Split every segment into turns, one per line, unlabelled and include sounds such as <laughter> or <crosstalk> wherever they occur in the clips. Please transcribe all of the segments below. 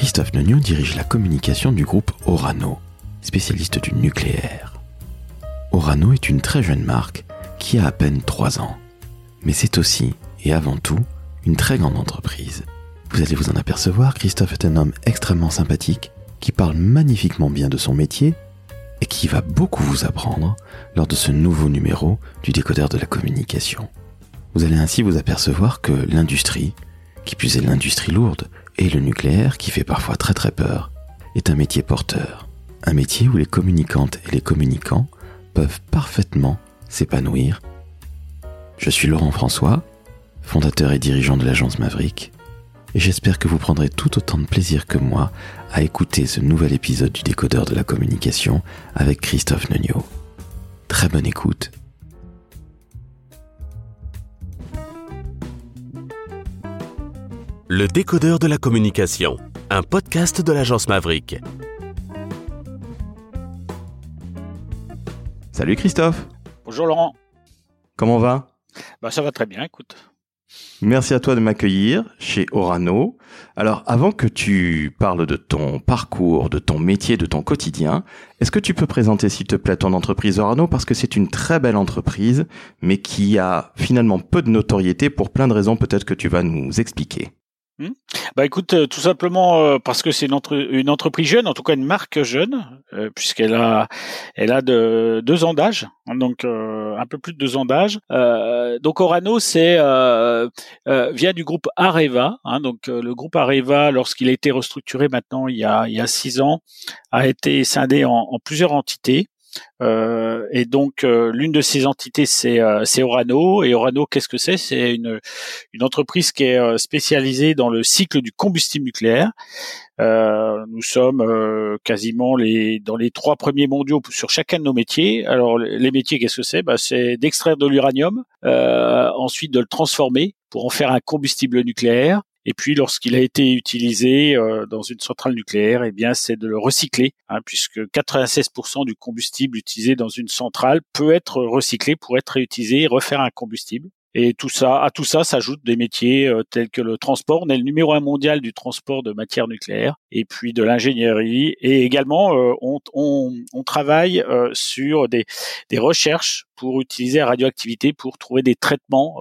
Christophe Nogno dirige la communication du groupe Orano, spécialiste du nucléaire. Orano est une très jeune marque qui a à peine 3 ans. Mais c'est aussi, et avant tout, une très grande entreprise. Vous allez vous en apercevoir, Christophe est un homme extrêmement sympathique, qui parle magnifiquement bien de son métier et qui va beaucoup vous apprendre lors de ce nouveau numéro du décodeur de la communication. Vous allez ainsi vous apercevoir que l'industrie, qui est l'industrie lourde, et le nucléaire, qui fait parfois très très peur, est un métier porteur. Un métier où les communicantes et les communicants peuvent parfaitement s'épanouir. Je suis Laurent François, fondateur et dirigeant de l'agence Maverick, et j'espère que vous prendrez tout autant de plaisir que moi à écouter ce nouvel épisode du décodeur de la communication avec Christophe Neugnot. Très bonne écoute.
Le décodeur de la communication, un podcast de l'agence Maverick.
Salut Christophe.
Bonjour Laurent.
Comment va?
Bah ça va très bien, écoute.
Merci à toi de m'accueillir chez Orano. Alors, avant que tu parles de ton parcours, de ton métier, de ton quotidien, est-ce que tu peux présenter, s'il te plaît, ton entreprise Orano? Parce que c'est une très belle entreprise, mais qui a finalement peu de notoriété pour plein de raisons peut-être que tu vas nous expliquer.
Hmm. Bah écoute, euh, tout simplement euh, parce que c'est une, une, entreprise jeune, en tout cas une marque jeune, euh, puisqu'elle a, elle a de, deux ans d'âge, hein, donc un peu plus de deux ans d'âge. donc Orano, c'est vient du groupe Areva. Hein, donc le groupe Areva, lorsqu'il a été restructuré maintenant il y a, il y a six ans, a été scindé en, en plusieurs entités. Euh, et donc euh, l'une de ces entités c'est euh, Orano et Orano qu'est-ce que c'est? C'est une, entreprise qui est spécialisée dans le cycle du combustible nucléaire. nous sommes quasiment dans les trois premiers mondiaux sur chacun de nos métiers. Alors les métiers qu'est-ce que c'est? Bah, C'est d'extraire de l'uranium, ensuite de le transformer pour en faire un combustible nucléaire et puis, lorsqu'il a été utilisé euh, dans une centrale nucléaire, eh bien, c'est de le recycler, hein, puisque 96% du combustible utilisé dans une centrale peut être recyclé pour être réutilisé et refaire un combustible. Et tout ça, à tout ça s'ajoutent des métiers euh, tels que le transport. On est le numéro un mondial du transport de matières nucléaires, et puis de l'ingénierie. Et également, euh, on, on, on, travaille euh, sur des, des, recherches pour utiliser la radioactivité pour trouver des traitements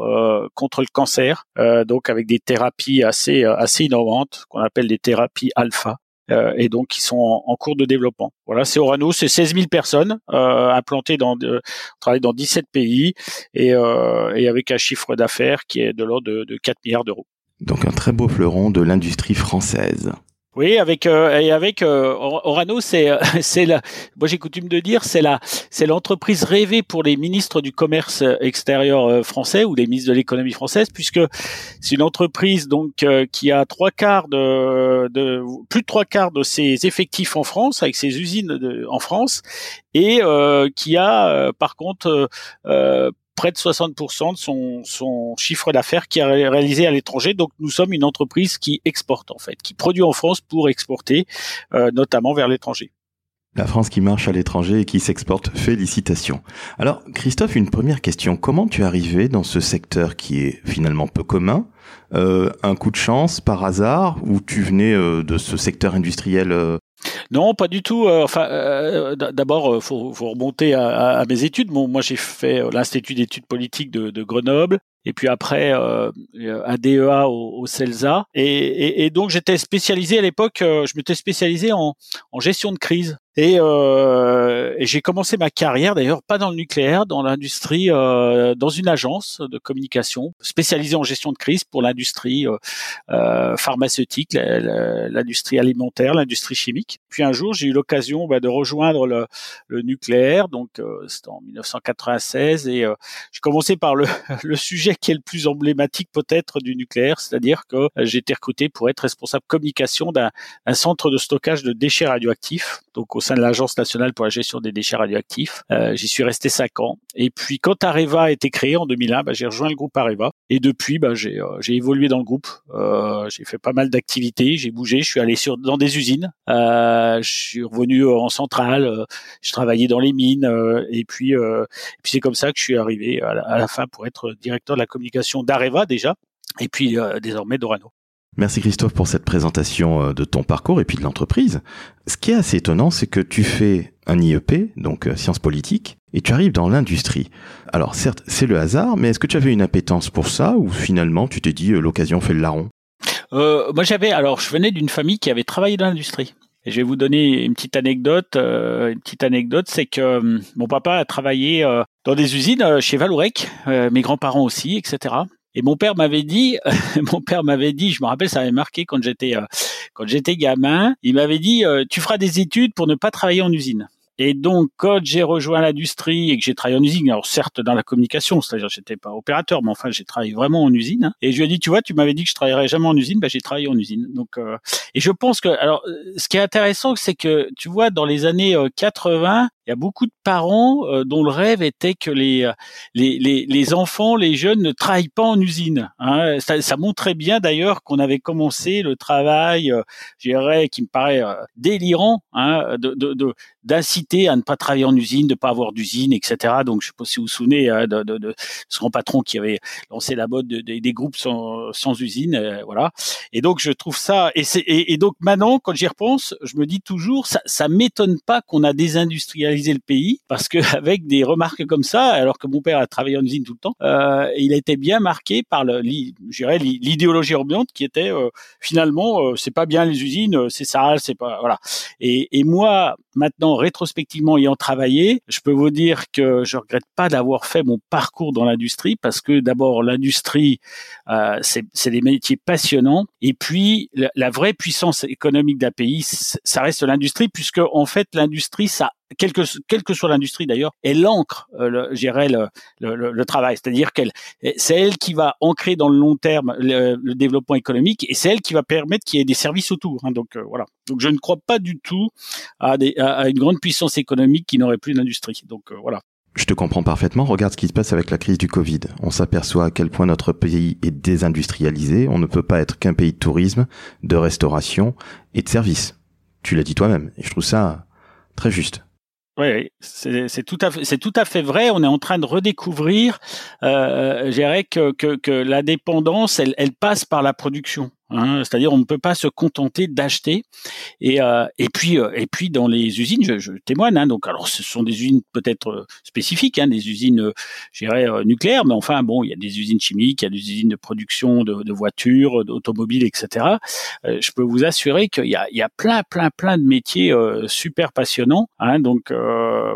contre le cancer. donc avec des thérapies assez assez innovantes qu'on appelle des thérapies alpha. Euh, et donc qui sont en, cours de développement. Voilà, c'est Orano, c'est 16 000 personnes euh, implantées dans, on travaille dans 17 pays et, euh, et avec un chiffre d'affaires qui est de l'ordre de, de 4 milliards d'euros.
Donc un très beau fleuron de l'industrie française.
Oui, avec euh, et avec euh, Orano, c'est euh, <laughs> c'est la. Moi, j'ai coutume de dire, c'est la c'est l'entreprise rêvée pour les ministres du commerce extérieur français ou les ministres de l'économie française, puisque c'est une entreprise donc qui a trois quarts de, de, plus de trois quarts de ses effectifs en France, avec ses usines de, en France, et qui a par contre près de 60% de son, chiffre d'affaires qui est réalisé à l'étranger. Donc nous sommes une entreprise qui exporte en fait, qui produit en France pour exporter, euh, notamment vers l'étranger.
La France qui marche à l'étranger et qui s'exporte, félicitations. Alors Christophe, une première question. Comment tu es arrivé dans ce secteur qui est finalement peu commun euh, Un coup de chance par hasard ou tu venais euh, de ce secteur industriel
non, pas du tout. Euh, enfin, euh, d'abord, euh, faut, faut remonter à, mes études. moi, j'ai fait l'institut d'études politiques de, Grenoble, et puis après euh, DEA au, CELSA. Et, donc, j'étais spécialisé à l'époque. je m'étais spécialisé en gestion de crise. Et, euh, j'ai commencé ma carrière d'ailleurs pas dans le nucléaire, dans l'industrie, euh, dans une agence de communication spécialisée en gestion de crise pour l'industrie euh, euh pharmaceutique, l'industrie alimentaire, l'industrie chimique. Puis un jour, j'ai eu l'occasion bah, de rejoindre le, le nucléaire, donc euh, c'était en 1996, et euh, j'ai commencé par le, <laughs> le sujet qui est le plus emblématique peut-être du nucléaire, c'est-à-dire que j'ai été recruté pour être responsable communication d'un centre de stockage de déchets radioactifs, donc au sein de l'Agence nationale pour la gestion des déchets radioactifs. Euh, j'y suis resté cinq ans. Et puis quand Areva a été créé en 2001, bah, j'ai rejoint le groupe Areva. Et depuis, bah, j'ai euh, évolué dans le groupe. Euh, j'ai fait pas mal d'activités. J'ai bougé. Je suis allé sur dans des usines. je suis revenu en centrale. je travaillais dans les mines. et puis, puis c'est comme ça que je suis arrivé à la, fin pour être directeur de la communication d'Areva déjà. Et puis désormais d'Orano.
Merci Christophe pour cette présentation euh, de ton parcours et puis de l'entreprise. Ce qui est assez étonnant, c'est que tu fais un IEP, donc euh, sciences politiques, et tu arrives dans l'industrie. Alors certes, c'est le hasard, mais est-ce que tu avais une appétence pour ça ou finalement tu t'es dit euh, l'occasion fait le larron?
Euh, Moi j'avais, alors je venais d'une famille qui avait travaillé dans l'industrie. Je vais vous donner une petite anecdote. une petite anecdote, c'est que mon papa a travaillé dans des usines chez Valourec, mes grands-parents aussi, etc. Et mon père m'avait dit, <laughs> mon père m'avait dit, je me rappelle, ça avait marqué quand j'étais euh, quand j'étais gamin. Il m'avait dit, euh, tu feras des études pour ne pas travailler en usine. Et donc, quand j'ai rejoint l'industrie et que j'ai travaillé en usine, alors certes dans la communication, c'est-à-dire j'étais pas opérateur, mais enfin j'ai travaillé vraiment en usine. Hein. et je lui ai dit, tu vois, tu m'avais dit que je travaillerais jamais en usine, ben j'ai travaillé en usine. Donc, euh, et je pense que, alors, ce qui est intéressant, c'est que tu vois, dans les années 80, il y a beaucoup de parents euh, dont le rêve était que les, les, les, les, enfants, les jeunes ne travaillent pas en usine. Hein. Ça, montrait bien d'ailleurs qu'on avait commencé le travail, euh, je dirais, qui me paraît euh, délirant, hein, de, d'inciter à ne pas travailler en usine, de pas avoir d'usine, etc. Donc, je sais pas si vous vous souvenez hein, de, de, ce grand patron qui avait lancé la mode des groupes sans, sans usine, euh, voilà. Et donc, je trouve ça. Et, donc maintenant, quand j'y repense, je me dis toujours, ça, ça m'étonne pas qu'on a le pays parce que <laughs> avec des remarques comme ça, alors que mon père a travaillé en usine tout le temps, euh, il a été bien marqué par l'idéologie ambiante qui était euh, finalement euh, c'est pas bien les usines, c'est sale, c'est pas voilà. Et, et moi maintenant rétrospectivement ayant travaillé, je peux vous dire que je regrette pas d'avoir fait mon parcours dans l'industrie parce que d'abord l'industrie euh, c'est, des métiers passionnants et puis la, vraie puissance économique d'un pays ça reste l'industrie puisque en fait l'industrie ça quelle que, soit l'industrie d'ailleurs, elle ancre, euh, le, le, travail. C'est-à-dire qu'elle, c'est elle qui va ancrer dans le long terme le, développement économique et c'est elle qui va permettre qu'il y ait des services autour. Hein. donc euh, voilà. Donc je ne crois pas du tout à, des, à, une grande puissance économique qui n'aurait plus d'industrie. Donc euh, voilà.
Je te comprends parfaitement. Regarde ce qui se passe avec la crise du Covid. On s'aperçoit à quel point notre pays est désindustrialisé. On ne peut pas être qu'un pays de tourisme, de restauration et de services. Tu l'as dit toi-même. Et je trouve ça très juste.
Oui, c'est tout à fait, c'est tout à fait vrai. On est en train de redécouvrir, euh, je dirais que, que, que la dépendance, elle, elle passe par la production. Hein, C'est-à-dire, on ne peut pas se contenter d'acheter. Et, euh, et puis, euh, et puis dans les usines, je, témoigne. Hein, donc, alors, ce sont des usines peut-être euh, spécifiques, hein, des usines, je dirais nucléaires, mais enfin, bon, il y a des usines chimiques, il y a des usines de production de, voitures, d'automobiles, etc. je peux vous assurer qu'il y a, il y a plein, plein, plein de métiers super passionnants. Donc,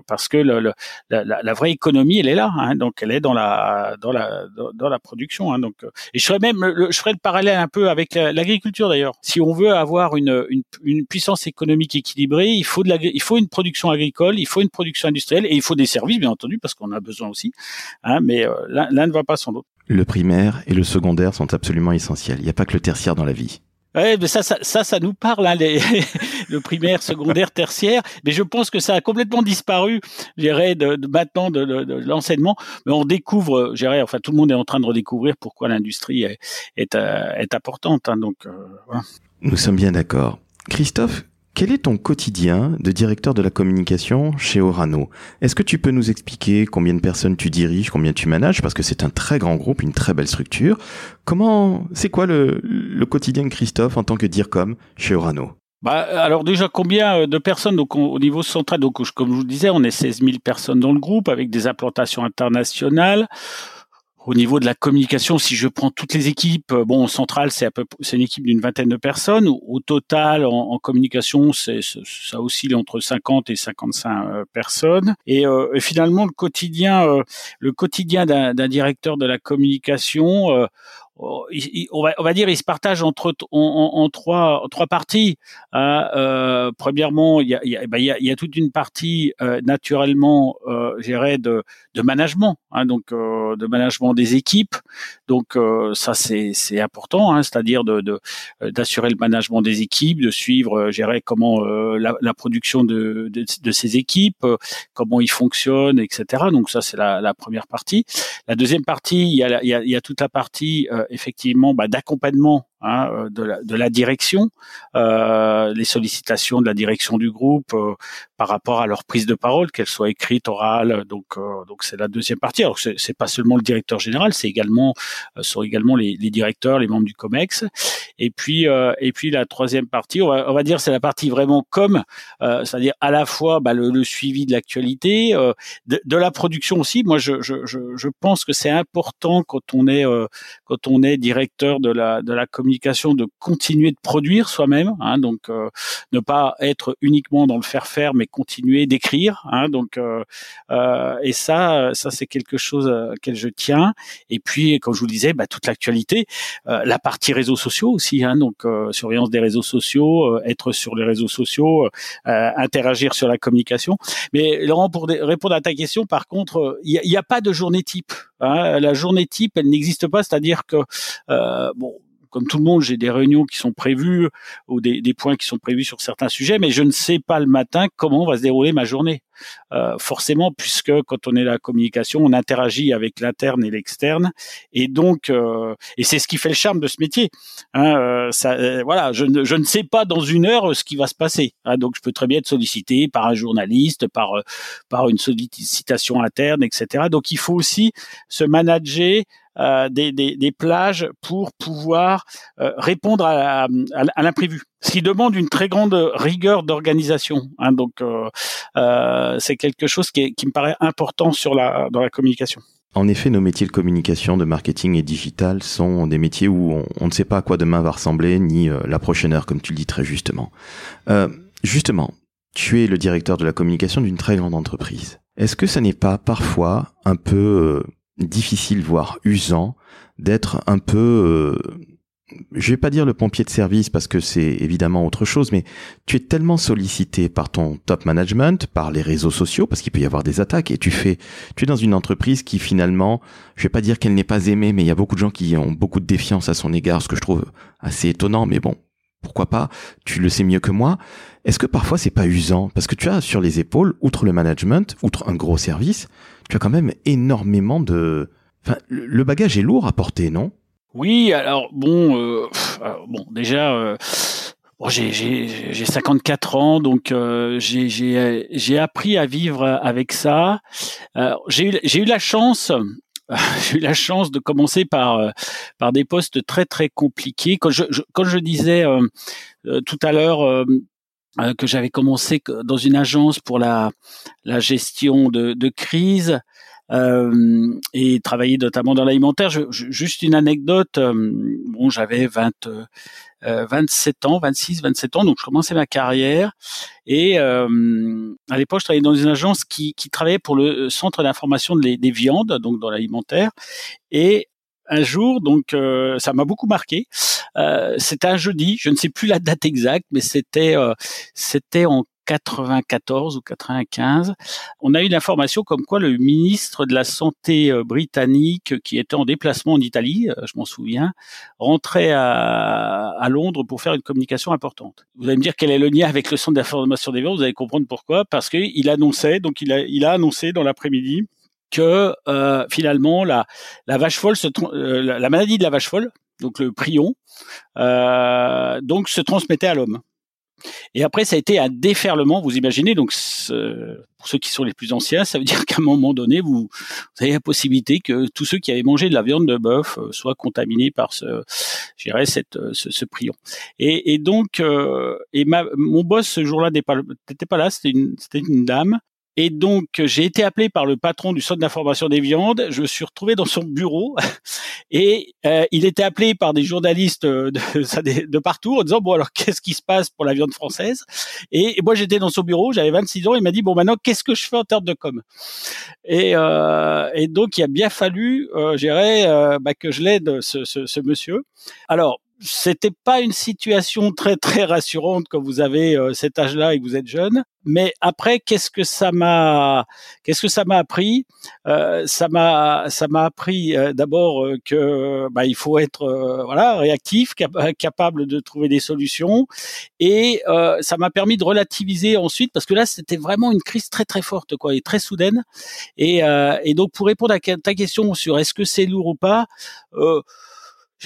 parce que la, la, vraie économie, elle est là. Donc, elle est dans la, dans la, dans, la production. Donc, et je même, je ferais le parallèle un peu avec l'agriculture d'ailleurs. Si on veut avoir une, une, puissance économique équilibrée, il faut de il faut une production agricole, il faut une production industrielle et il faut des services bien entendu parce qu'on a besoin aussi. Hein, mais euh, l'un ne va pas sans l'autre.
Le primaire et le secondaire sont absolument essentiels. Il n'y a pas que le tertiaire dans la vie.
Ouais, mais ça, ça, ça, nous parle, hein, les, <laughs> le primaire, secondaire, tertiaire. Mais je pense que ça a complètement disparu, j'irais, de, de, maintenant de, de, de l'enseignement. Mais on découvre, j'irais, enfin, tout le monde est en train de redécouvrir pourquoi l'industrie est, est, euh, est importante. Hein, donc, euh.
Nous sommes bien d'accord. Christophe, quel est ton quotidien de directeur de la communication chez Orano? Est-ce que tu peux nous expliquer combien de personnes tu diriges, combien tu manages? Parce que c'est un très grand groupe, une très belle structure. Comment, c'est quoi le, quotidien de Christophe en tant que DIRCOM chez Orano?
Bah, alors déjà, combien euh, de personnes? Donc, au niveau central Donc, comme je vous le disais, on est 16 000 personnes dans le groupe avec des implantations internationales. Au niveau de la communication, si je prends toutes les équipes, euh, bon, en centrale, c'est une équipe d'une vingtaine de personnes. Au total, en, communication, c'est, ça oscille entre 50 et 55 euh, personnes. Et, euh, finalement, le quotidien, euh, le quotidien d'un, d'un directeur de la communication, euh, on va, on va dire, il se partage entre en, en, trois, trois parties. Hein. Euh, premièrement, il y a, y, a, ben, il y a, toute une partie euh, naturellement, euh, de, de management, hein, donc euh, de management des équipes. Donc euh, ça c'est important, hein, c'est-à-dire de euh, d'assurer le management des équipes, de suivre, gérer comment la, la, production de, de, de, ces équipes, comment ils fonctionnent, etc. Donc ça c'est la, la, première partie. La deuxième partie, il y a, il y a, il y a toute la partie effectivement bah, d'accompagnement hein, euh, de, la, de, la, direction, euh, les sollicitations de la direction du groupe euh, par rapport à leur prise de parole, qu'elle soit écrite, orale. Donc, euh, donc c'est la deuxième partie. Alors c'est, pas seulement le directeur général, c'est également sont également les, les, directeurs, les membres du Comex. Et puis et puis la troisième partie, on va, on va dire c'est la partie vraiment comme, c'est-à-dire à la fois bah, le, le, suivi de l'actualité, de, de, la production aussi. Moi, je, je, je, je pense que c'est important quand on est quand on est directeur de la de la communication de continuer de produire soi-même, hein, donc euh, ne pas être uniquement dans le faire faire, mais continuer d'écrire. Hein, donc euh, euh, et ça, ça c'est quelque chose auquel je tiens. Et puis, comme je vous le disais, bah, toute l'actualité, la partie réseaux sociaux aussi, hein, donc surveillance des réseaux sociaux, être sur les réseaux sociaux, interagir sur la communication. Mais Laurent, pour répondre à ta question, par contre, il n'y a, a, pas de journée type. Hein. La journée type, elle n'existe pas, c'est-à-dire que bon comme tout le monde, j'ai des réunions qui sont prévues ou des, des, points qui sont prévus sur certains sujets, mais je ne sais pas le matin comment va se dérouler ma journée. Euh, forcément, puisque quand on est la communication, on interagit avec l'interne et l'externe, et donc, euh, et c'est ce qui fait le charme de ce métier. Hein, euh, ça, euh, voilà, je ne, je ne sais pas dans une heure ce qui va se passer. Hein, donc, je peux très bien être sollicité par un journaliste, par euh, par une sollicitation interne, etc. Donc, il faut aussi se manager euh, des, des, des, plages pour pouvoir euh, répondre à, à, l'imprévu. Ce qui demande une très grande rigueur d'organisation. Hein, donc, euh, euh c'est quelque chose qui, est, qui, me paraît important sur la, dans la communication.
En effet, nos métiers de communication, de marketing et digital sont des métiers où on, on ne sait pas à quoi demain va ressembler, ni la prochaine heure, comme tu le dis très justement. justement, tu es le directeur de la communication d'une très grande entreprise. Est-ce que ça n'est pas parfois un peu difficile, voire usant, d'être un peu, euh, je vais pas dire le pompier de service parce que c'est évidemment autre chose, mais tu es tellement sollicité par ton top management, par les réseaux sociaux, parce qu'il peut y avoir des attaques, et tu fais, tu es dans une entreprise qui finalement, je vais pas dire qu'elle n'est pas aimée, mais il y a beaucoup de gens qui ont beaucoup de défiance à son égard, ce que je trouve assez étonnant, mais bon, pourquoi pas, tu le sais mieux que moi. Est-ce que parfois c'est pas usant? Parce que tu as sur les épaules, outre le management, outre un gros service, tu as quand même énormément de... Enfin, le bagage est lourd à porter, non?
Oui, alors bon, euh, bon déjà... Euh... Bon, j'ai 54 ans, donc euh, j'ai appris à vivre avec ça. Euh, j'ai eu, eu la chance, <laughs> j'ai eu la chance de commencer par euh, par des postes très très compliqués. Quand je, quand je disais euh, euh, tout à l'heure que j'avais commencé dans une agence pour la la gestion de, de crise, euh, et travailler notamment dans l'alimentaire. juste une anecdote. bon, j'avais 20, 27 ans, 26, 27 ans, donc je commençais ma carrière. Et euh, à l'époque, je travaillais dans une agence qui, qui travaillait pour le centre d'information des, des viandes, donc dans l'alimentaire. Et un jour, donc euh, ça m'a beaucoup marqué. Euh, c'était un jeudi, je ne sais plus la date exacte, mais c'était euh, c'était en 94 ou 95, on a eu l'information comme quoi le ministre de la Santé euh, britannique, qui était en déplacement en Italie, euh, je m'en souviens, rentrait à, à, Londres pour faire une communication importante. Vous allez me dire quel est le lien avec le centre d'information des vents, vous allez comprendre pourquoi, parce qu'il annonçait, donc il a, il a annoncé dans l'après-midi que euh, finalement la, la vache folle, se, la maladie de la vache folle, donc le prion, euh, donc se transmettait à l'homme. Et après, ça a été un déferlement. Vous imaginez, donc pour ceux qui sont les plus anciens, ça veut dire <laughs> qu'à un moment donné, vous, avez la possibilité que tous ceux qui avaient mangé de la viande de bœuf euh, soient contaminés par ce, je cette, euh, ce, prion. Et, et donc, euh, et ma, mon boss ce jour-là n'était pas là. C'était une, c'était une dame et donc, j'ai été appelé par le patron du centre d'information des viandes. Je me suis retrouvé dans son bureau <laughs> et euh, il était appelé par des journalistes de, <laughs> de, partout en disant bon alors qu'est-ce qui se passe pour la viande française? Et, moi j'étais dans son bureau, j'avais 26 ans. Il m'a dit bon maintenant qu'est-ce que je fais en termes de com? Et, euh, et donc il a bien fallu, euh, euh bah, que je l'aide ce, ce, ce monsieur. Alors c'était pas une situation très très rassurante quand vous avez euh, cet âge-là et que vous êtes jeune. Mais après, qu'est-ce que ça m'a, qu'est-ce que ça m'a appris? Euh, Ça m'a, ça m'a appris euh, d'abord que bah, il faut être voilà réactif, capable de trouver des solutions, et ça m'a permis de relativiser ensuite parce que là c'était vraiment une crise très très forte quoi et très soudaine. Et, et donc pour répondre à ta question sur est-ce que c'est lourd ou pas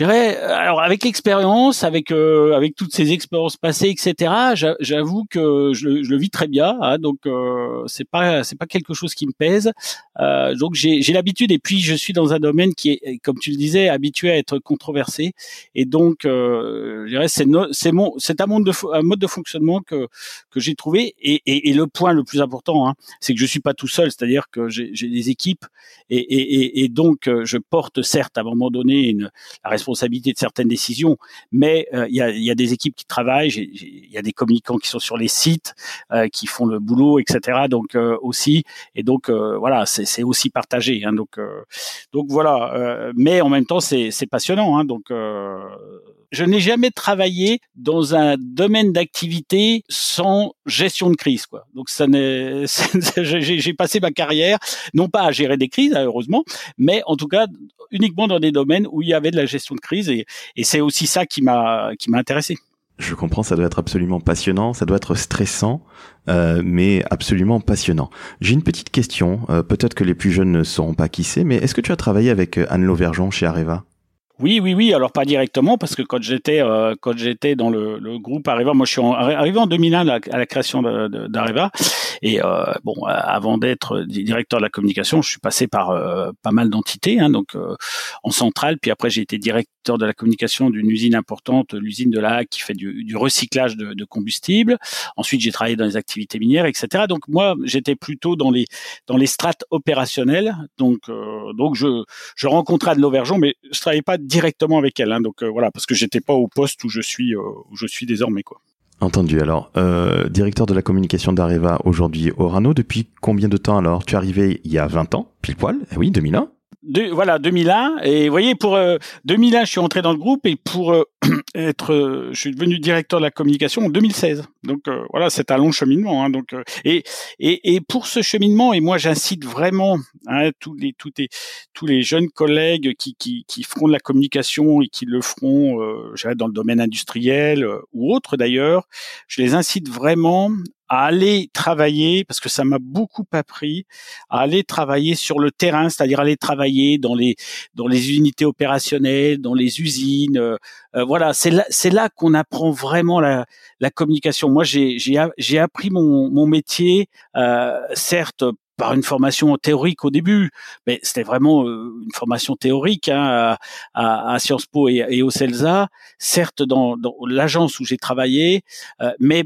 alors avec l'expérience, avec euh, avec toutes ces expériences passées, etc. J'avoue que je, le vis très bien, hein, donc euh, c'est pas c'est pas quelque chose qui me pèse. Euh, donc j'ai l'habitude et puis je suis dans un domaine qui est, comme tu le disais, habitué à être controversé et donc euh, je dirais c'est c'est mon c'est un mode de un mode de fonctionnement que que j'ai trouvé et, et, et, le point le plus important, hein, c'est que je suis pas tout seul, c'est-à-dire que j'ai des équipes et, et, et, donc je porte certes à un moment donné une la responsabilité de certaines décisions, mais euh, il y, a, des équipes qui travaillent, il y a des communicants qui sont sur les sites, euh, qui font le boulot, etc. Donc euh, aussi, et donc voilà, c'est aussi partagé. Hein, donc donc voilà, mais en même temps c'est passionnant. Hein, donc je n'ai jamais travaillé dans un domaine d'activité sans gestion de crise, quoi. Donc ça n'est, <laughs> j'ai passé ma carrière non pas à gérer des crises, heureusement, mais en tout cas uniquement dans des domaines où il y avait de la gestion de crise et, et c'est aussi ça qui m'a qui m'a intéressé.
Je comprends, ça doit être absolument passionnant, ça doit être stressant, euh, mais absolument passionnant. J'ai une petite question, euh, peut-être que les plus jeunes ne sauront pas qui c'est, mais est-ce que tu as travaillé avec Anne Lauvergeon chez Areva?
Oui, oui, oui. Alors pas directement parce que quand j'étais euh, quand j'étais dans le, le, groupe Areva, moi je suis arrivé en 2001 à la, création d'Areva et euh, bon, avant d'être directeur de la communication, je suis passé par euh, pas mal d'entités, hein, donc en centrale, puis après j'ai été directeur de la communication d'une usine importante, l'usine de la Hague qui fait du, du recyclage de, de, combustible. Ensuite j'ai travaillé dans les activités minières, etc. Donc moi j'étais plutôt dans les dans les strates opérationnelles. Donc donc je je rencontrais de l'Auvergeon, mais je travaillais pas directement avec elle. Hein, donc euh, voilà, parce que j'étais pas au poste où je suis, euh, où je suis désormais quoi.
Entendu. Alors, euh, directeur de la communication d'Areva aujourd'hui Orano, depuis combien de temps alors? Tu es arrivé il y a 20 ans, pile poil? Eh Oui, 2001
de, voilà 2001 et vous voyez pour euh, 2001 je suis entré dans le groupe et pour euh, <clears throat> être euh, je suis devenu directeur de la communication en 2016 donc euh, voilà c'est un long cheminement hein, donc et, et, et pour ce cheminement et moi j'incite vraiment hein, tous les tous les tous les jeunes collègues qui, qui, qui feront de la communication et qui le feront euh, dans le domaine industriel ou autre d'ailleurs je les incite vraiment à aller travailler, parce que ça m'a beaucoup appris, à aller travailler sur le terrain, c'est-à-dire aller travailler dans les dans les unités opérationnelles, dans les usines. Euh, euh, voilà, c'est là c'est là qu'on apprend vraiment la, la communication. Moi, j'ai j'ai j'ai appris mon mon métier, euh, certes par une formation théorique au début, mais c'était vraiment une formation théorique hein, à, à, Sciences Po et, au CELSA, certes dans, dans l'agence où j'ai travaillé, mais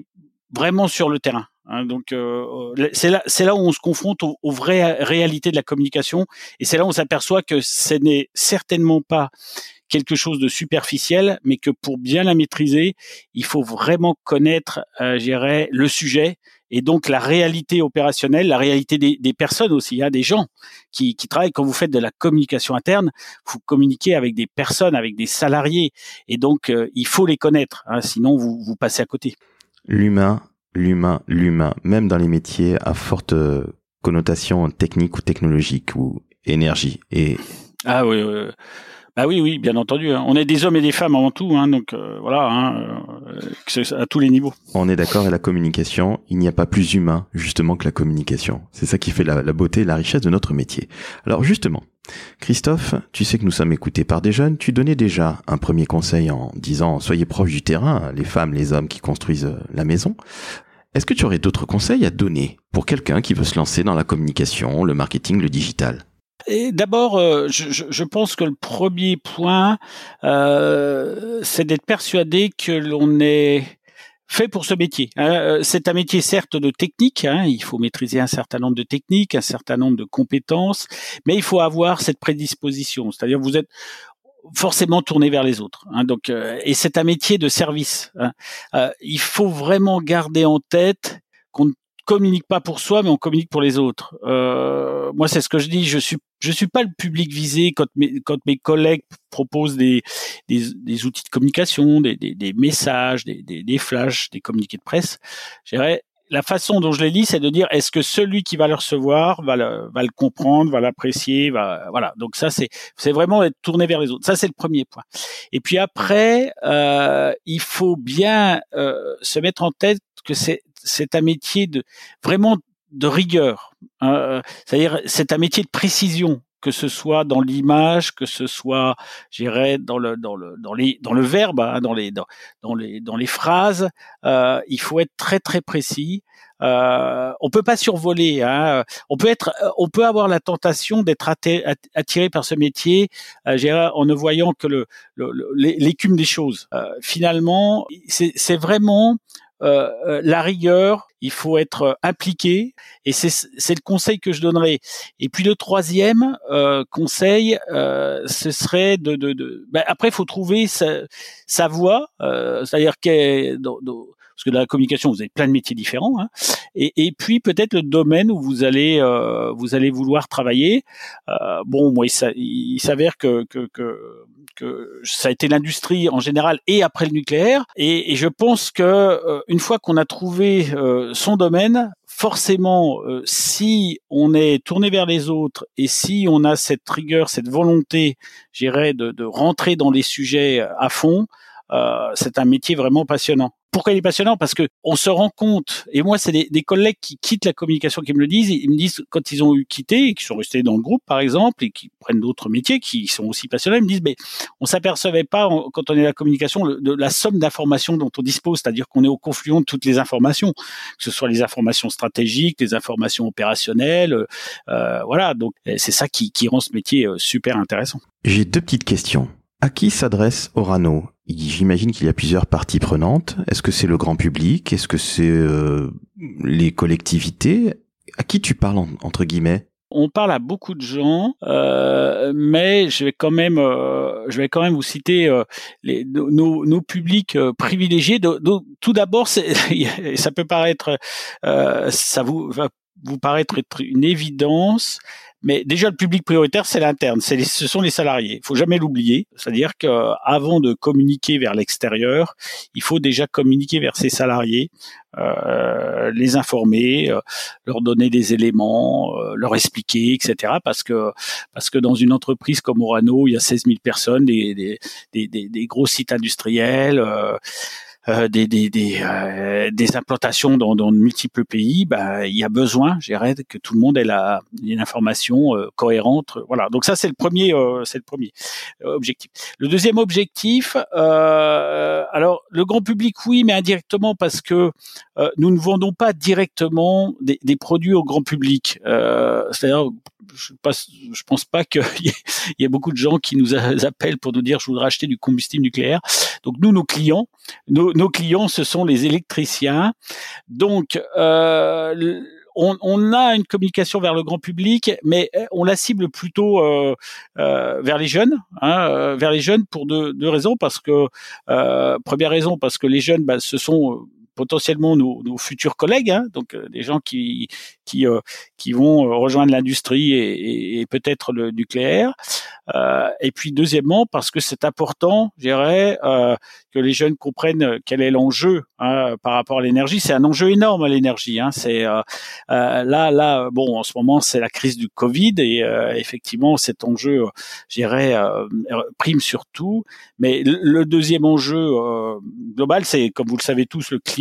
vraiment sur le terrain. Hein, donc euh, c'est là, c'est là où on se confronte aux, vraies réalités de la communication, et c'est là où on s'aperçoit que ce n'est certainement pas quelque chose de superficiel, mais que pour bien la maîtriser, il faut vraiment connaître, euh, le sujet et donc la réalité opérationnelle, la réalité des, des personnes aussi, a des gens qui, qui, travaillent. Quand vous faites de la communication interne, vous communiquez avec des personnes, avec des salariés, et donc euh, il faut les connaître, hein, sinon vous, vous passez à côté
l'humain, l'humain, l'humain, même dans les métiers à forte euh, connotation technique ou technologique ou énergie. Et
ah oui, oui. Bah oui, oui, bien entendu. Hein. On est des hommes et des femmes avant tout, hein, donc euh, voilà, hein, euh, à tous les niveaux.
On est d'accord. Et la communication, il n'y a pas plus humain justement que la communication. C'est ça qui fait la, la beauté, la richesse de notre métier. Alors justement, Christophe, tu sais que nous sommes écoutés par des jeunes, tu donnais déjà un premier conseil en disant soyez proches du terrain, les femmes, les hommes qui construisent euh, la maison. Est-ce que tu aurais d'autres conseils à donner pour quelqu'un qui veut se lancer dans la communication, le marketing, le digital?
D'abord, euh, je, pense que le premier point, euh, c'est d'être persuadé que l'on est fait pour ce métier. Hein. Euh, c'est un métier certes de technique, hein, il faut maîtriser un certain nombre de techniques, un certain nombre de compétences, mais il faut avoir cette prédisposition, c'est-à-dire vous êtes forcément tourné vers les autres. Hein, donc, euh, et c'est un métier de service. Euh, il faut vraiment garder en tête qu'on ne communique pas pour soi, mais on communique pour les autres. Euh, moi, c'est ce que je dis. Je suis, je suis pas le public visé quand mes, quand mes collègues proposent des, des, des outils de communication, des, des, des messages, des, des, des, flashs, des communiqués de presse. Je la façon dont je les lis, c'est de dire est-ce que celui qui va le recevoir va le, va le comprendre, va l'apprécier, va voilà. Donc ça c'est c'est vraiment être tourné vers les autres. Ça c'est le premier point. Et puis après, euh, il faut bien euh, se mettre en tête que c'est c'est un métier de vraiment de rigueur. Hein, euh, c'est-à-dire c'est un métier de précision. que ce soit dans l'image, que ce soit, j'irais dans le dans le dans les dans le verbe, hein, dans les dans, dans, les dans les phrases. Euh, il faut être très très précis. Euh, on peut pas survoler. Hein. On peut être, on peut avoir la tentation d'être attiré par ce métier, euh, en ne voyant que le l'écume des choses. Euh, finalement, c'est vraiment euh, euh, la rigueur, il faut être impliqué et c'est le conseil que je donnerais. Et puis le troisième euh, conseil, ce serait de, de, de ben après il faut trouver sa, sa voie, c'est-à-dire que parce que dans la communication vous avez plein de métiers différents, hein, et, et, puis peut-être le domaine où vous allez vous allez vouloir travailler. bon, moi il s'avère que, que, que que ça a été l'industrie en général et après le nucléaire. Et, et je pense que euh, une fois qu'on a trouvé euh, son domaine, forcément, euh, si on est tourné vers les autres et si on a cette rigueur, cette volonté, j'irais, de, de rentrer dans les sujets à fond, c'est un métier vraiment passionnant pourquoi il est passionnant? Parce que on se rend compte, et moi c'est des, des, collègues qui quittent la communication qui me le disent, ils me disent quand ils ont eu quitté, qui sont restés dans le groupe par exemple, et qui prennent d'autres métiers, qui sont aussi passionnés, ils me disent, mais on s'apercevait pas quand on est à la communication de la somme d'informations dont on dispose, c'est-à-dire qu'on est au confluent de toutes les informations, que ce soit les informations stratégiques, les informations opérationnelles, euh, voilà, donc c'est ça qui, qui rend ce métier euh, super intéressant.
J'ai deux petites questions. À qui s'adresse Orano? J'imagine qu'il y a plusieurs parties prenantes. Est-ce que c'est le grand public? Est-ce que c'est euh, les collectivités? À qui tu parles entre guillemets?
On parle à beaucoup de gens, euh, mais je vais quand même, euh, je vais quand même vous citer nos, publics privilégiés. tout d'abord, <laughs> ça peut paraître, ça vous va vous paraître une évidence, mais déjà, le public prioritaire, c'est l'interne, ce sont les salariés. Il faut jamais l'oublier. C'est-à-dire qu'avant de communiquer vers l'extérieur, il faut déjà communiquer vers ses salariés, euh, les informer, euh, leur donner des éléments, euh, leur expliquer, etc. Parce que parce que dans une entreprise comme Orano, il y a 16 000 personnes, des des, des, des, gros sites industriels. Euh, euh, des, des, des, euh, des, implantations dans, dans, de multiples pays, bah, il y a besoin, j'irais, que tout le monde ait la, une information euh, cohérente. Voilà. Donc ça, c'est le premier, c'est le premier objectif. Le deuxième objectif, alors le grand public, oui, mais indirectement parce que nous ne vendons pas directement des, des produits au grand public. C'est-à-dire je, pense, je pense pas qu'il y, ait beaucoup de gens qui nous appellent pour nous dire je voudrais acheter du combustible nucléaire. Donc nous, nos clients, nos, nos clients, ce sont les électriciens. Donc euh, on, on, a une communication vers le grand public, mais on la cible plutôt euh, euh, vers les jeunes, hein, euh, vers les jeunes pour deux, deux raisons. Parce que euh, première raison, parce que les jeunes, bah, ce sont potentiellement nos, nos, futurs collègues, hein, donc euh, des gens qui qui euh, qui vont euh, rejoindre l'industrie et, et, peut-être le nucléaire. et puis deuxièmement parce que c'est important, je dirais, que les jeunes comprennent quel est l'enjeu hein, par rapport à l'énergie. C'est un enjeu énorme l'énergie. Hein. C'est là là bon en ce moment c'est la crise du Covid et effectivement cet enjeu, je dirais, prime sur tout. Mais le deuxième enjeu global, c'est comme vous le savez tous le climat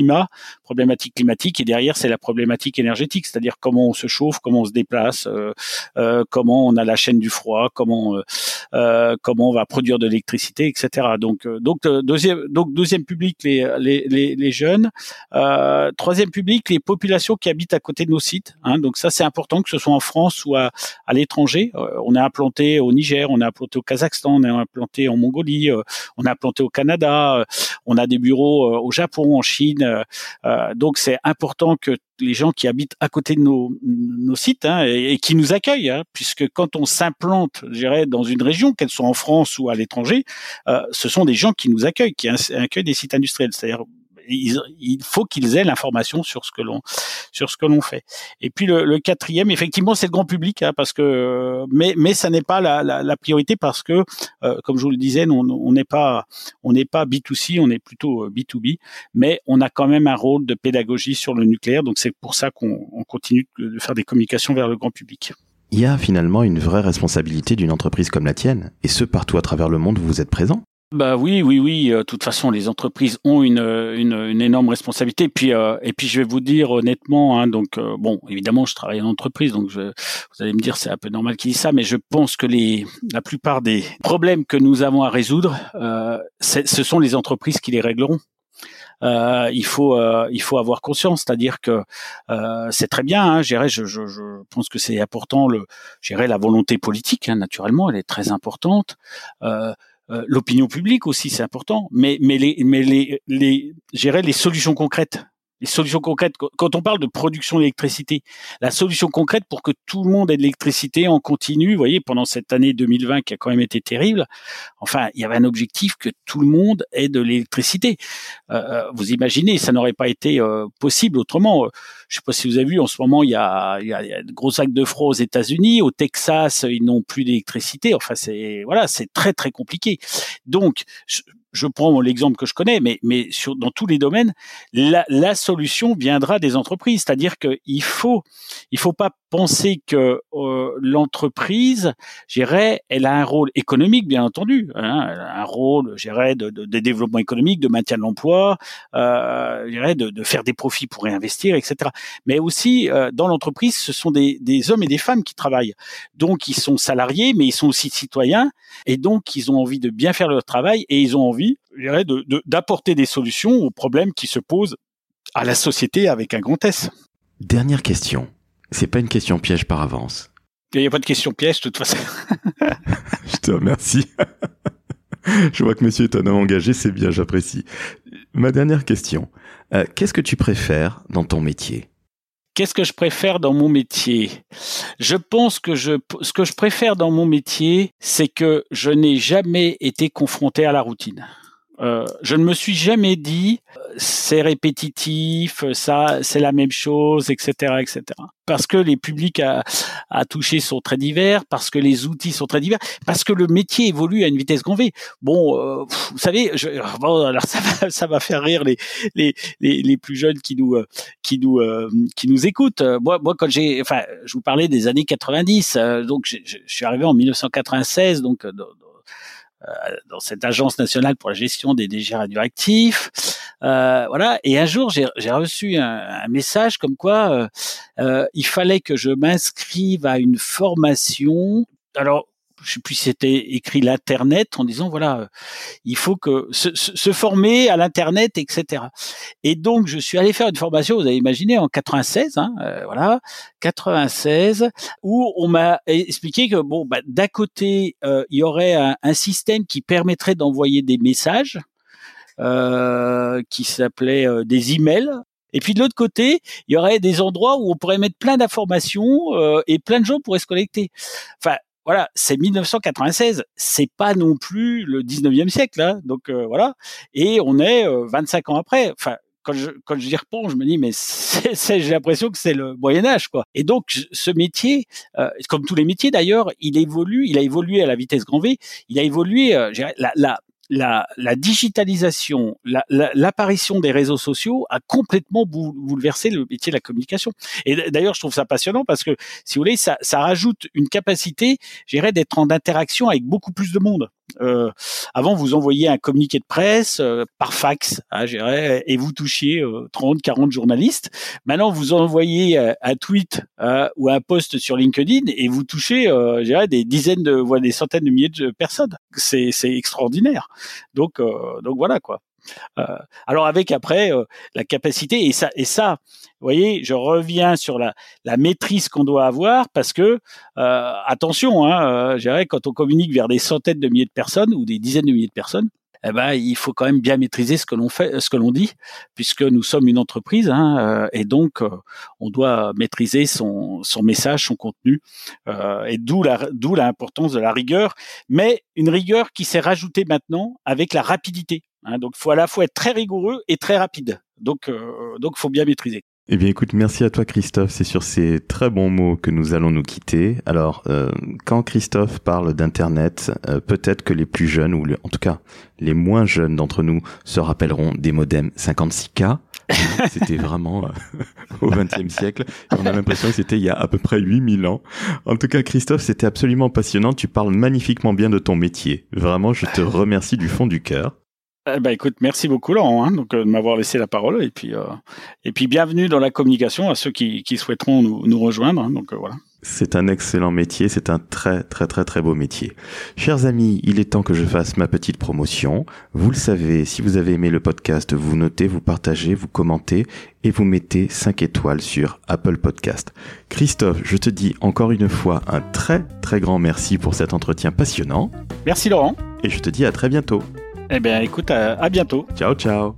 problématique climatique, et derrière c'est la problématique énergétique, c'est-à-dire comment on se chauffe, comment on se déplace, euh, euh, comment on a la chaîne du froid, comment euh, comment on va produire de l'électricité, etc. Donc donc deuxième donc deuxième public les les, les, jeunes, troisième public les populations qui habitent à côté de nos sites. Hein, donc ça c'est important que ce soit en France ou à, à l'étranger. on est implanté au Niger, on est implanté au Kazakhstan, on est implanté en Mongolie, on est implanté au Canada, on a des bureaux au Japon, en Chine, donc c'est important que les gens qui habitent à côté de nos, sites hein, et, qui nous accueillent, hein, puisque quand on s'implante, je dans une région, qu'elle soit en France ou à l'étranger, euh, ce sont des gens qui nous accueillent, qui accueillent des sites industriels. Il faut qu'ils aient l'information sur ce que l'on sur ce que l'on fait. Et puis le, quatrième, effectivement, c'est le grand public, hein, parce que mais mais ça n'est pas la, priorité parce que euh, comme je vous le disais, on n'est pas on n'est pas B2C, on est plutôt B2B, euh, mais on a quand même un rôle de pédagogie sur le nucléaire, donc c'est pour ça qu'on continue de faire des communications vers le grand public.
Il y a finalement une vraie responsabilité d'une entreprise comme la tienne, et ce partout à travers le monde où vous êtes présent.
Bah oui, oui, oui. Euh, de toute façon, les entreprises ont une, une, une une énorme responsabilité. Et puis, euh, et puis, je vais vous dire honnêtement, hein, donc euh, bon, évidemment, je travaille en entreprise, donc je, vous allez me dire c'est un peu normal qu'il dise ça, mais je pense que les, la plupart des problèmes que nous avons à résoudre, euh, ce sont les entreprises qui les régleront. Euh, il faut euh, il faut avoir conscience, c'est-à-dire que euh, c'est très bien. Hein, je, je, je, pense que c'est important. Le, la volonté politique, hein, naturellement, elle est très importante. Euh, l'opinion publique aussi, c'est important, mais mais les mais les les gérer les solutions concrètes les solutions concrètes. Quand on parle de production d'électricité, la solution concrète pour que tout le monde ait de l'électricité en continu, vous voyez, pendant cette année 2020 qui a quand même été terrible, enfin, il y avait un objectif que tout le monde ait de l'électricité. Euh, euh vous imaginez, ça n'aurait pas été euh, possible autrement. Je sais pas si vous avez vu, en ce moment, il y a, il y a, il y a de gros actes de froid aux États-Unis, au Texas, ils n'ont plus d'électricité. Enfin, c'est voilà, c'est très très compliqué. Donc, je prends l'exemple que je connais, mais, mais sur, dans tous les domaines, la, la solution viendra des entreprises. C'est-à-dire qu'il faut, il faut pas penser que euh, l'entreprise, j'irais, elle a un rôle économique, bien entendu, hein, un rôle, j'irais, de, de, de, développement économique, de maintien de l'emploi, euh, de, de, faire des profits pour réinvestir, etc. Mais aussi, euh, dans l'entreprise, ce sont des, des hommes et des femmes qui travaillent. Donc, ils sont salariés, mais ils sont aussi citoyens, et donc, ils ont envie de bien faire leur travail, et ils ont envie, j'irais, d'apporter des solutions aux problèmes qui se posent à la société avec un grand S.
Dernière question. C'est pas une question piège par avance.
Il n'y a pas de question piège, de toute façon. <laughs>
je te remercie. <laughs> je vois que monsieur est un homme engagé, c'est bien, j'apprécie. Ma dernière question. Euh, qu'est-ce que tu préfères dans ton métier?
Qu'est-ce que je préfère dans mon métier? Je pense que je, ce que je préfère dans mon métier, c'est que je n'ai jamais été confronté à la routine. Euh, je ne me suis jamais dit c'est répétitif, ça c'est la même chose, etc., etc. Parce que les publics à, à, toucher sont très divers, parce que les outils sont très divers, parce que le métier évolue à une vitesse grand V. Bon, euh, vous savez, je, <laughs> bon, alors ça va, ça va faire rire les, les, les, plus jeunes qui nous qui nous qui nous écoutent. Moi, moi quand j'ai, enfin, je vous parlais des années 90, donc je, suis arrivé en 1996, donc euh, dans cette agence nationale pour la gestion des déchets radioactifs. Euh, voilà. Et un jour, j'ai reçu un, un, message comme quoi euh, euh, il fallait que je m'inscrive à une formation. Alors, je sais plus si c'était écrit l'internet en disant voilà il faut que se, se former à l'internet etc et donc je suis allé faire une formation vous avez imaginé en 96 hein, euh, voilà 96 où on m'a expliqué que bon bah, d'un côté euh, il y aurait un, un système qui permettrait d'envoyer des messages euh, qui s'appelait euh, des emails et puis de l'autre côté, il y aurait des endroits où on pourrait mettre plein d'informations euh, et plein de gens pourraient se connecter. Enfin, voilà, c'est 1996, c'est pas non plus le 19e siècle, hein, donc euh, voilà, et on est 25 euh, ans après. Enfin, quand je quand j'y réponds, je me dis mais j'ai l'impression que c'est le Moyen Âge quoi. Et donc ce métier, euh, comme tous les métiers d'ailleurs, il évolue, il a évolué à la vitesse grand V, il a évolué. la, la la, la digitalisation, l'apparition la, des réseaux sociaux a complètement bouleversé le métier de la communication. Et d'ailleurs, je trouve ça passionnant parce que, si vous voulez, ça, ça rajoute une capacité, j'irais, d'être en interaction avec beaucoup plus de monde. Euh, avant, vous envoyiez un communiqué de presse euh, par fax, hein, et vous touchiez 30, euh, 40 journalistes. Maintenant, vous envoyez un tweet ou un post sur LinkedIn et vous touchez, des dizaines de, voire des centaines de milliers de personnes. C'est extraordinaire. Donc, donc voilà quoi. Euh, alors avec après euh, la capacité et ça et ça, vous voyez, je reviens sur la, maîtrise qu'on doit avoir parce que euh, attention, hein, quand on communique vers des centaines de milliers de personnes ou des dizaines de milliers de personnes, eh ben, il faut quand même bien maîtriser ce que l'on fait, ce que l'on dit, puisque nous sommes une entreprise, hein, et donc on doit maîtriser son, son message, son contenu, euh, et d'où la, d'où l'importance de la rigueur, mais une rigueur qui s'est rajoutée maintenant avec la rapidité. Hein, donc, faut à la fois être très rigoureux et très rapide. Donc, euh, donc, faut bien maîtriser.
Eh bien, écoute, merci à toi, Christophe. C'est sur ces très bons mots que nous allons nous quitter. Alors, euh, quand Christophe parle d'Internet, euh, peut-être que les plus jeunes, ou en tout cas les moins jeunes d'entre nous, se rappelleront des modems 56K. <laughs> c'était vraiment euh, <laughs> au XXe siècle. on a l'impression que c'était il y a à peu près 8000 ans. En tout cas, Christophe, c'était absolument passionnant. Tu parles magnifiquement bien de ton métier. Vraiment, je te remercie du fond du cœur.
Eh ben, écoute, merci beaucoup Laurent hein, donc, de m'avoir laissé la parole et puis, et puis bienvenue dans la communication à ceux qui, qui souhaiteront nous, nous rejoindre. Hein, donc voilà.
C'est un excellent métier, c'est un très très très très beau métier. Chers amis, il est temps que je fasse ma petite promotion. Vous le savez, si vous avez aimé le podcast, vous notez, vous partagez, vous commentez et vous mettez 5 étoiles sur Apple Podcast. Christophe, je te dis encore une fois un très très grand merci pour cet entretien passionnant.
Merci Laurent.
Et je te dis à très bientôt.
Eh bien écoute, à, bientôt.
Ciao ciao.